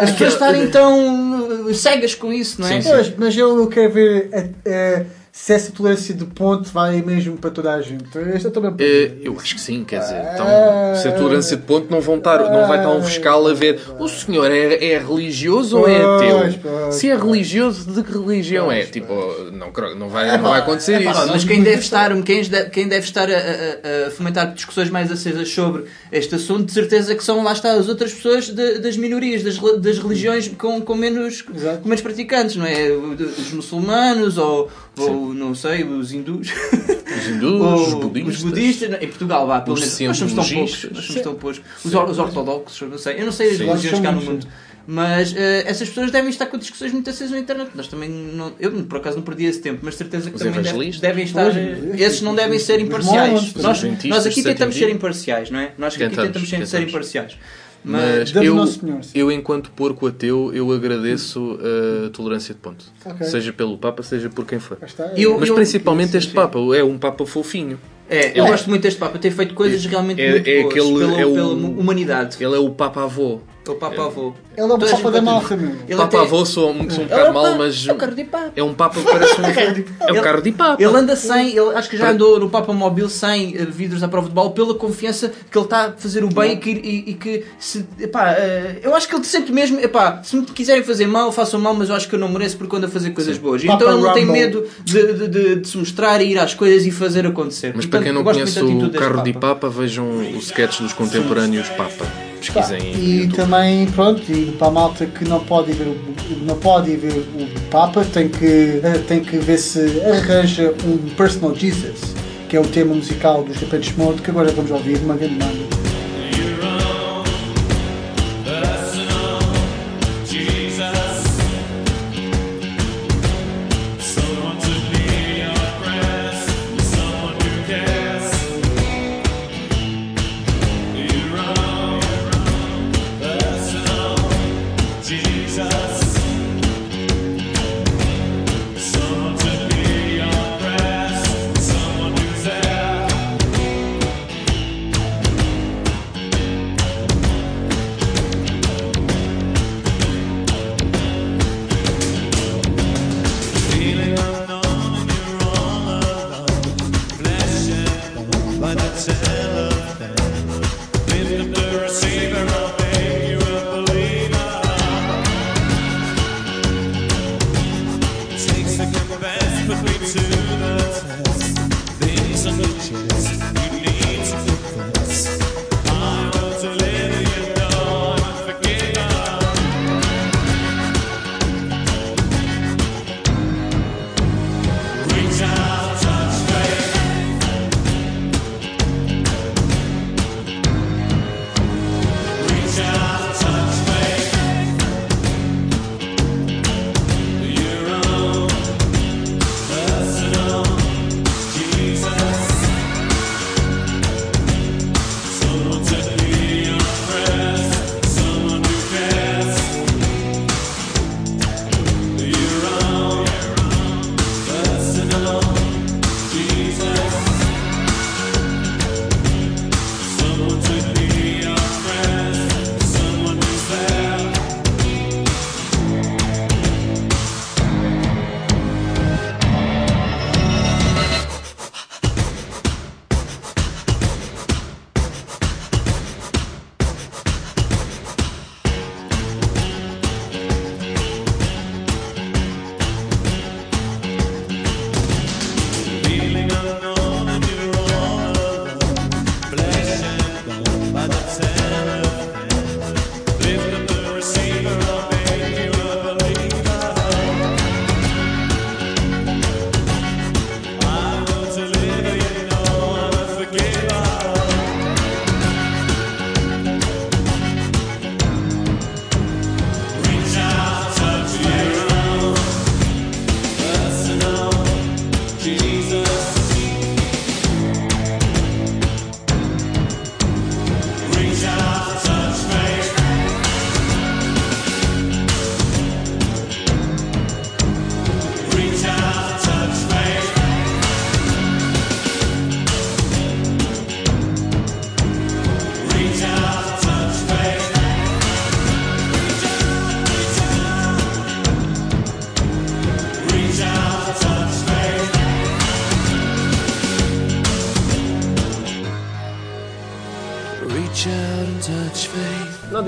as pessoas estarem tão uh, cegas com isso, não é?
Sim,
Pois, mas eu, eu quero ver a- a- se essa tolerância de ponto vai mesmo para toda a gente. Esta também
Eh, eu acho que sim, quer dizer, então, se a tolerância de ponto não, vão estar, não vai estar um fiscal a ver o senhor é, é religioso ou é
Pois,
ateu?
pois.
Se é religioso, de que religião é? Tipo, não, cro- não, vai, não vai acontecer <laughs>
Epá,
isso.
mas quem deve estar, quem deve, quem deve estar a, a- a fomentar discussões mais acesas sobre este assunto, de certeza que são lá está as outras pessoas de- das minorias, das, das religiões com, com, menos,
Exato.
com menos praticantes, não é? Os muçulmanos ou, ou não sei, os hindus.
Os hindus, <laughs> os budistas.
os budistas, em Portugal, vá, pelo
Os
menos. Nós somos tão poucos. Nós somos tão poucos. Os, or- os ortodoxos, não sei. Eu não sei as
Sim.
religiões que há no mundo. Mas eh, essas pessoas devem estar com discussões muito acesas na internet. Nós também não, eu por acaso não perdi esse tempo, mas certeza que
Os
também deve- devem estar.
Pois,
eh, esses não devem ser imparciais. Nós, nós aqui tentamos ser imparciais, não é? Nós aqui
Tentamos,
tentamos ser imparciais.
Mas eu,
Nosso Senhor, sim.
eu, enquanto porco ateu, eu agradeço a tolerância de ponto.
Ok.
Seja pelo Papa, seja por quem for.
Está.
Eu-
Mas
eu-
principalmente este. Papa, é um Papa fofinho.
É, eu
É.
gosto muito deste Papa, ter feito coisas realmente
É-
muito
é
boas
aquele-
pela,
é o-
pela humanidade.
Ele é o Papa avô.
É o Papa Avô.
Ele é
a
Papa da
ter-
meu.
Ele
Papa
até-
avô sou, um- sou um
É
bocado
Pa-
mas
É o carro de Papa.
é um Papa que parece <laughs> um. É um carro de Papa.
Ele anda sem, ele, acho que já andou no Papa Móvel sem eh, vidros à prova de bala pela confiança que ele está a fazer o bem e que, e, e que se, epá, eh, eu acho que ele sente mesmo, epá, se me quiserem fazer mal, façam mal, mas eu acho que eu não mereço porque ando a fazer coisas boas.
Papa
então ele não tem medo de, de- de- de se mostrar e ir às coisas e fazer acontecer.
Mas
Portanto,
para quem não conhece o carro de
Papa.
Vejam o sketch dos contemporâneos Papa. Pesquisem no
e também, pronto, e para a malta que não pode ir ver o, não pode ir ver o Papa, tem que, eh, tem que ver se arranja um Personal Jesus, que é o tema musical dos Depeche Mode, que agora vamos ouvir uma grande banda.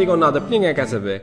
Não digam nada, porque ninguém quer saber.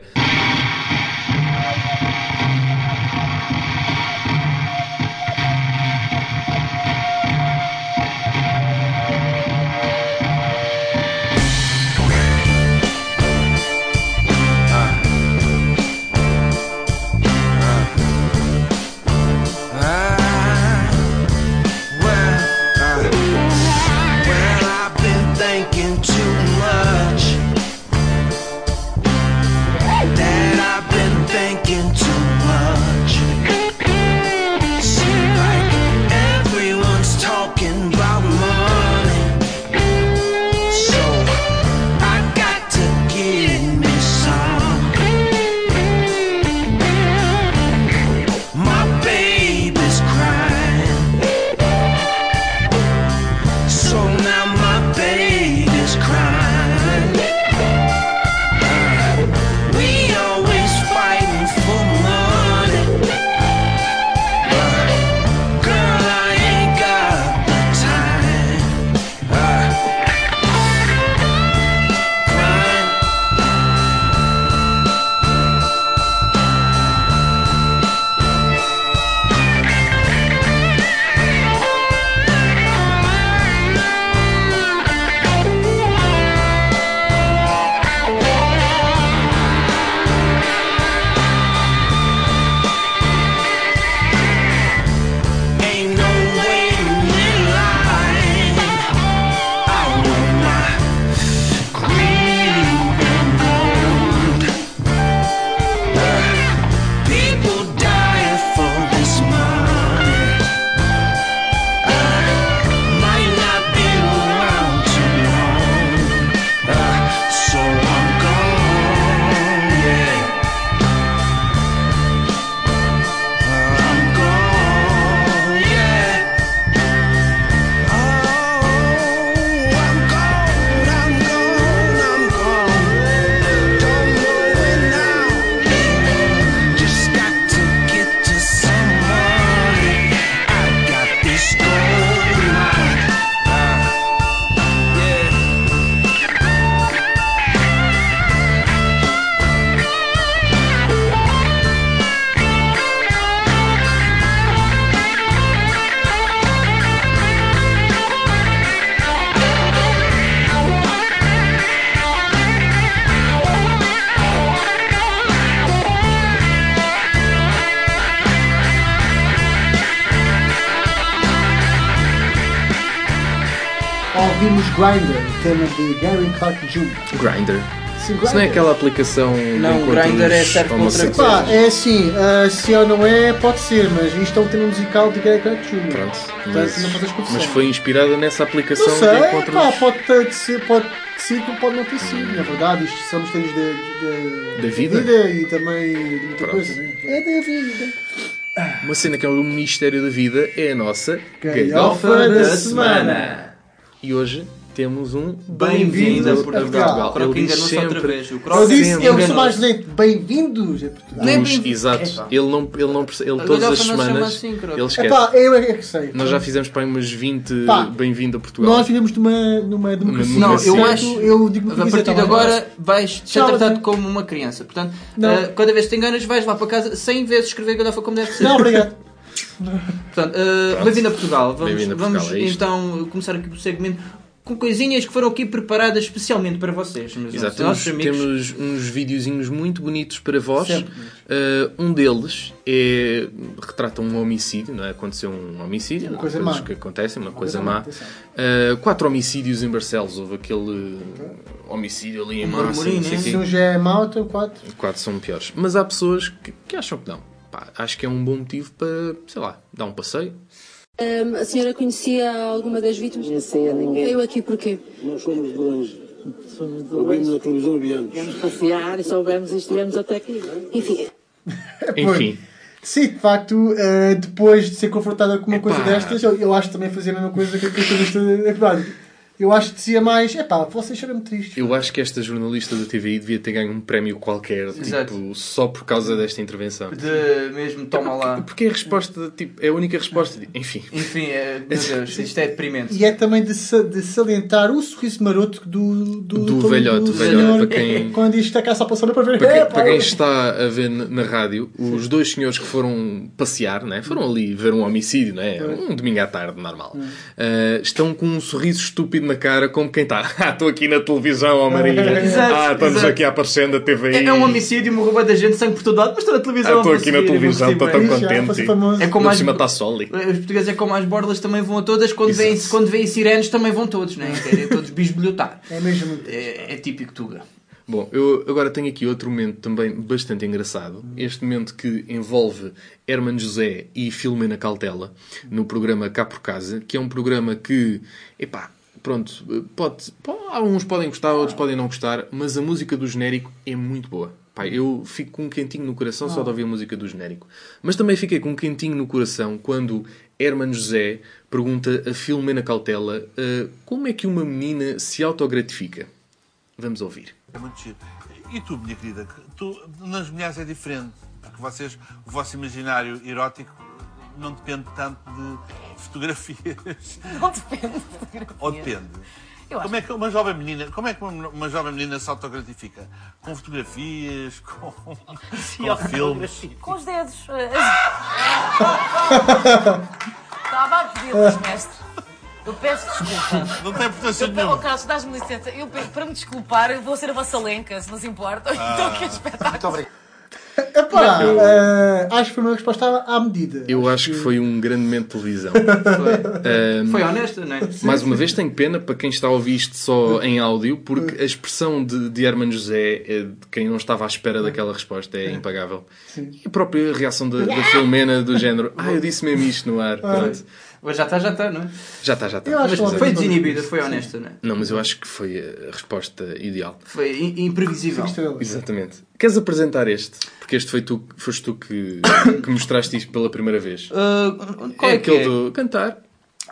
Grindr, tema de Gary Clark Jr.
Grindr.
Sim,
Isso não é aquela aplicação.
Não, Grindr é certo
homossexuais?
Pá, é assim, ah, se ou não é, pode ser, mas isto é um tema musical de Gary Clark Jr.
Pronto.
Portanto,
Mas,
não podes confessar.
mas foi inspirada nessa aplicação
Não sei,
de encontros.
pá, pode ter ser, pode que sim, como pode não ter sido. Na verdade, isto são mistérios da, da,
Da vida?
e também de muita
Pronto.
coisa, né? É da vida.
Uma cena que é o Ministério da Vida é a nossa
Galhofa da semana.
E hoje temos um
Bem-vindo a Portugal.
Portugal.
O Croc
Ele diz
enganou-se outra
sempre-
vez. O
Eu
Croc
disse,
sempre
eu sou mais lento. Bem-vindos a Portugal.
Bem-
Exato. Ele não, ele não percebe. Ele
A
todas as
não
semanas.
assim,
ele esquece.
Epá, eu é que sei.
Nós já fizemos para aí umas 20
Pá,
Bem-vindo a Portugal.
Nós vivemos numa, numa democracia.
Não, eu acho.
Eu digo
a partir de agora vais ser tratado como uma criança. Portanto,
Não.
eh, cada vez que te enganas, vais lá para casa 100 vezes escrever galhofa como deve ser.
Não, obrigado.
Portanto, eh, bem-vindo a Portugal. Vamos,
Bem-vindo a Portugal,
vamos
é
então começar aqui o segmento com coisinhas que foram aqui preparadas especialmente para vocês, meus
Exato,
nossos
temos,
amigos.
temos uns videozinhos muito bonitos para vós. Uh, um deles é, retrata um homicídio, não é? Aconteceu um homicídio,
Uma coisa
coisas
má.
que acontecem, uma, coisa,
coisa má.
Uh, quatro homicídios em Barcelos, houve aquele homicídio ali em massa, não sei
né?
Se um já é mau, então quatro.
Quatro são piores. Mas há pessoas que, que acham que não. Pá, acho que é um bom motivo para, sei lá, dar um passeio.
Ahm, a senhora conhecia alguma das vítimas? Não conhecia ninguém. Eu aqui porquê?
Nós fomos de longe. Ouvimos na televisão viemos.
Viemos passear e soubemos e estivemos até aqui. Enfim, <laughs>
Enfim,
Sim, de facto, eh, depois de ser confrontada com uma
Epá.
coisa destas, eu, acho que também fazia a mesma coisa que a jornalista acabado. Eu acho que dizia mais, epá, vocês choram tristes.
eu acho que esta jornalista da TVI devia ter ganho um prémio qualquer,
Exato.
tipo, só por causa desta intervenção.
De mesmo, toma lá.
Porque é a resposta, tipo, é a única resposta. de- Enfim,
Enfim, é, meu <laughs> Deus, isto é deprimente.
E é também de, de salientar o sorriso maroto do, do,
Do velhote,
do
velhote,
senhor,
para quem- <laughs>
quando isto está cá só passando para ver.
Para quem,
Epá, <laughs>
para quem está a ver na rádio, os dois senhores que foram passear, né? foram ali ver um homicídio, né? um domingo à tarde, normal, Uh, estão com um sorriso estúpido na cara, como quem está. <laughs> Ah, estou aqui na televisão, ó Maria. <laughs>
Exato,
ah, estamos
exato.
aqui a aparecer na TVI.
É, é um homicídio, morreu bué da gente, sangue por todo lado, mas estou na
Ah,
televisão.
estou
a
aqui na televisão, estou tão
já,
contente.
É como as,
cima está sol ali.
os portugueses é como as bordas também vão a todas, quando vêm, quando vêm sirenes também vão todos, né? querem todos bisbilhotar.
É mesmo.
É, é típico Tuga.
Bom, eu agora tenho aqui outro momento também bastante engraçado. Este momento que envolve Herman José e Filomena Cautela no programa Cá por Casa, que é um programa que, epá, pronto, pode, pode, alguns podem gostar, outros podem não gostar, mas a música do genérico é muito boa. Pá, eu fico com um quentinho no coração só de ouvir a música do genérico. Mas também fiquei com um quentinho no coração quando Herman José pergunta a Filomena Cautela ah, como é que uma menina se autogratifica. Vamos ouvir.
É muito giro. E tu, minha querida, que tu, nas mulheres é diferente, porque vocês, o vosso imaginário erótico não depende tanto de fotografias.
Não depende.
Ou depende?
Eu acho
Como é que uma jovem menina, como é que uma, uma jovem menina se autogratifica? Com fotografias, com, <laughs> com filmes?
Com os dedos. <laughs> Estava a pedir-vos, mestre. Eu peço desculpa.
Não tem importância
Eu, oh,
nenhuma.
Carlos, dás-me licença. Eu, para me desculpar, eu vou ser <laughs> a vossa lenca, se não se importa. Então, que espetáculo. <laughs>
Epá,
Eu-
eh, acho que foi uma resposta à, medida.
Eu acho que foi um grande momento de televisão. <laughs>
Foi,
Ahm,
foi honesta, não é?
mais uma vez tenho pena para quem está a ouvir isto só em áudio, porque a expressão de, de Herman José, é de quem não estava à espera daquela resposta, é impagável. E a própria reação da, da <laughs> Filomena do género, ah, eu disse mesmo isto no ar. Pronto.
Mas já está, já está, não é?
Já está, já está.
Eu acho
Mas
que
foi desinibida, foi honesta, não é?
Não, mas eu acho que foi a resposta ideal.
Foi im- imprevisível.
estrela.
Exatamente. Queres apresentar este? Porque este foi tu, foste tu que, <coughs> que mostraste isto pela primeira vez.
Ah, qual
é
é que
aquele
é?
do cantar.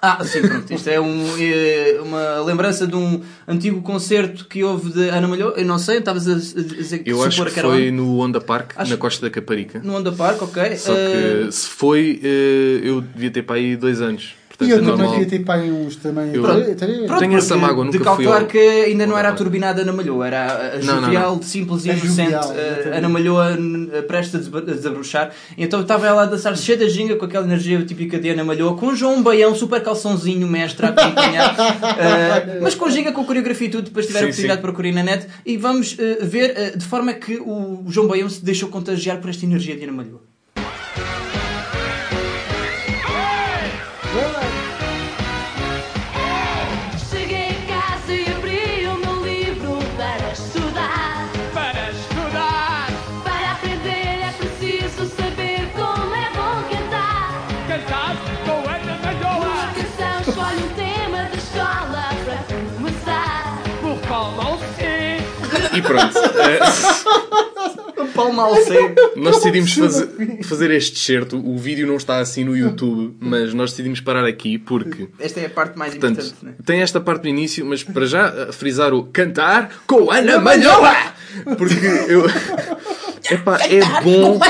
Ah, sim, pronto. Isto é, um, é uma lembrança de um antigo concerto que houve de Ana Malhou. Eu não sei, estavas a, dizer que
Eu acho que foi
onde?
no Onda Park,
Acho-
na Costa da Caparica.
no Onda Park, ok.
Só que se foi, eh, eu devia ter para aí dois anos.
E
Portanto,
eu
é
também
normal.
queria ter para aí uns também.
Eu-
teria-
Pronto,
Tenho essa mágoa, nunca
de calcular que ainda não era a turbinada Ana Malhou, era a, a
Não,
jovial,
não.
simples e
A
inocente
jovial,
eh. Ana Malhou a, a prestes a a desabrochar. Então estava ela a dançar cheia da ginga com aquela energia típica de Ana Malhou, com João Baião, super calçãozinho, mestre a acompanhar, <laughs> Eh, mas com ginga, com coreografia e tudo. Depois tiver a
Sim,
oportunidade
sim.
de procurar na net e vamos eh, ver eh, de forma que o João Baião se deixou contagiar por esta energia de Ana Malhou.
E pronto. eh,
Palma ao seco.
nós decidimos fazer, fazer este certo. O vídeo não está assim no YouTube, mas nós decidimos parar aqui porque.
Esta é a parte mais
Portanto,
importante, né?
tem esta parte do início, mas para já eh, frisar o cantar com Ana Malhoa! Porque eu. <laughs> Epá, é bom.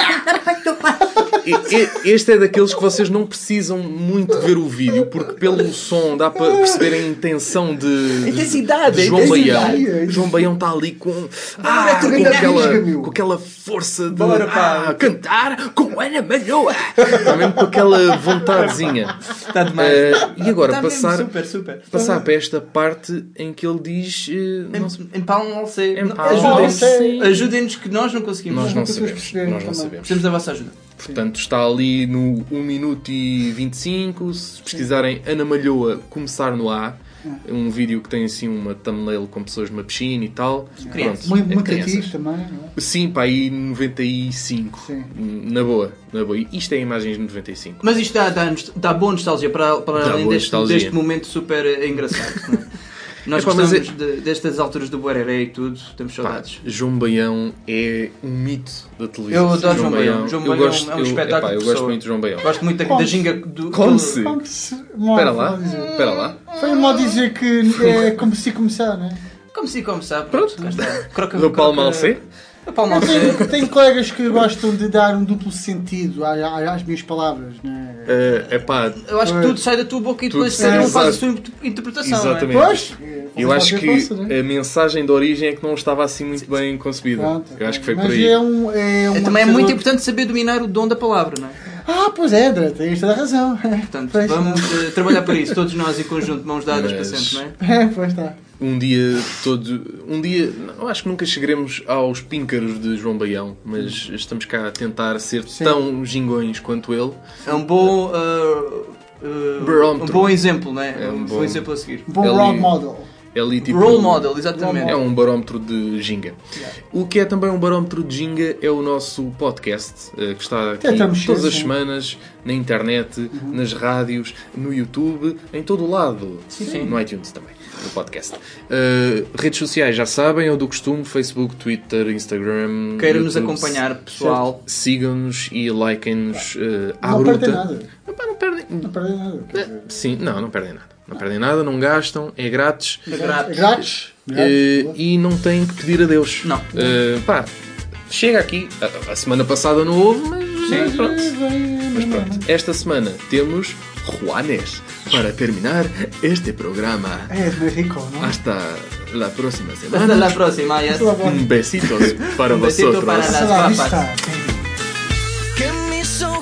Este é daqueles que vocês não precisam muito ver o vídeo, porque pelo som dá para perceber a intenção de, de-
Intensidade,
de João
intensidade.
Baião. João Baião está ali com, ah, com,
grande
aquela,
risca, meu.
com aquela força de
Bora, pá.
ah, cantar com Ana Malhoa. Está mesmo com aquela vontadezinha.
Está demais.
Eh, e agora,
Está mesmo
passar,
super, super.
passar para esta parte em que ele diz. eh, não sei-
Em Palma ao seco.
Em
Não,
ao
Ajudem-nos. que nós não conseguimos.
Nós não sabemos. Nós não
também.
sabemos.
Precisamos da vossa ajuda.
Portanto, está ali no 1 minuto e 25. Se pesquisarem Ana Malhoa começar no A, é um vídeo que tem assim uma thumbnail com pessoas numa piscina e tal.
Crianças.
Pronto,
Muito,
é crianças.
também, não é?
Sim, para aí 95.
Sim.
Na boa, na boa. E Isto é imagens de 95.
Mas isto dá, dá, dá boa nostalgia para, para
Dá
além
boa
deste,
nostalgia.
deste momento super engraçado. <laughs> é? Nós
Epá, mas
gostamos de- destas alturas do Buereré e tudo, temos
Pá,
saudades.
João Baião é um mito da televisão.
Eu adoro João Baião. João
eu
Baião
gosto,
é um
eu,
espetáculo
epá, eu gosto muito de João Baião.
Gosto muito da, ginga do.
Como
do-
se?
Como se-
Espera lá, espera lá.
Foi mal dizer que é como se começar, não é?
Como se como sabe. Pronto. Croca,
Do Palma ao C?
Ao
Eu
C.
tenho, tenho colegas que gostam de dar um duplo sentido às, às minhas palavras, não é?
É pá,
Eu acho que tudo sai da tua boca e
Tudo
depois
sai,
cada um faz a sua inter- interpretação.
Exatamente.
Não é?
Pois,
Eu acho que
é?
a mensagem de origem é que não estava assim muito bem concebida. Eu acho que foi por aí.
É um, é um
É, também é muito importante saber dominar o dom da palavra, não é?
Ah, pois é, André, tens toda a razão.
Portanto,
Pois,
vamos eh, trabalhar para isso, todos nós em conjunto, mãos dadas
Mas-
para sempre, não é? <laughs>
É, pois está.
Um dia todo. Um dia. Eu acho que nunca chegaremos aos píncaros de João Baião, mas estamos cá a tentar ser tão gingões quanto ele.
É um bom. uh, uh, um bom exemplo, não é?
É um
um bom
bom-
exemplo a seguir.
Bom
Ali-
role model.
É ali tipo.
Role model, exatamente.
É um barómetro de ginga. O que é também um barómetro de ginga é o nosso podcast, eh, que está aqui
Tentamos
todas as
sim.
semanas, na internet, nas rádios, no YouTube, em todo o lado.
Sim.
No iTunes também, no podcast. Eh, redes sociais já sabem, é o do costume, Facebook, Twitter, Instagram.
Queira-nos
YouTube.
acompanhar, pessoal.
Sigam-nos e likem-nos eh, à
Não
bruta.
perdem nada.
Epá, não perdem.
Não perdem nada.
Sim, não, não perdem nada. Não perdem nada, não gastam, é grátis.
É grátis.
É grátis. Grátis.
e não têm que pedir a Deus.
Não.
Eh, pá, chega aqui. A, a semana passada não houve, mas, mas pronto. Mas pronto. Esta semana temos Juanes para terminar este programa.
É de México, não?
Hasta la próxima
Hasta
semana.
la próxima, ya.
Un besitos para
Un <laughs> besito
vosotros.
para las
Hasta la
papas.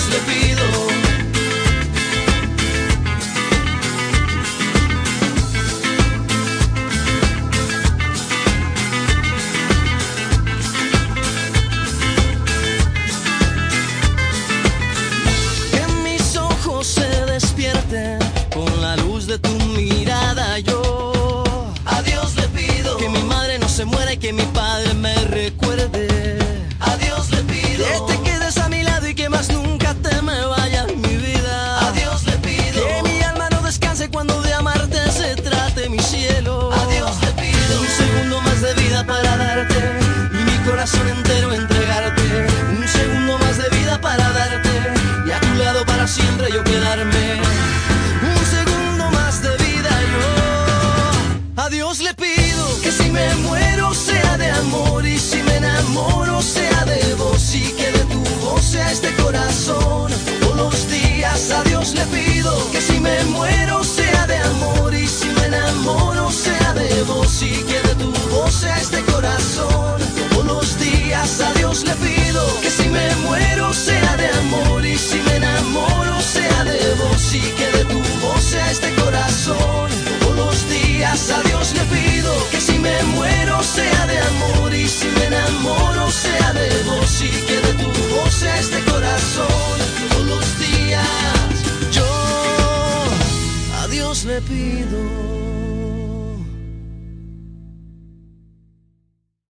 más le pido. Pido.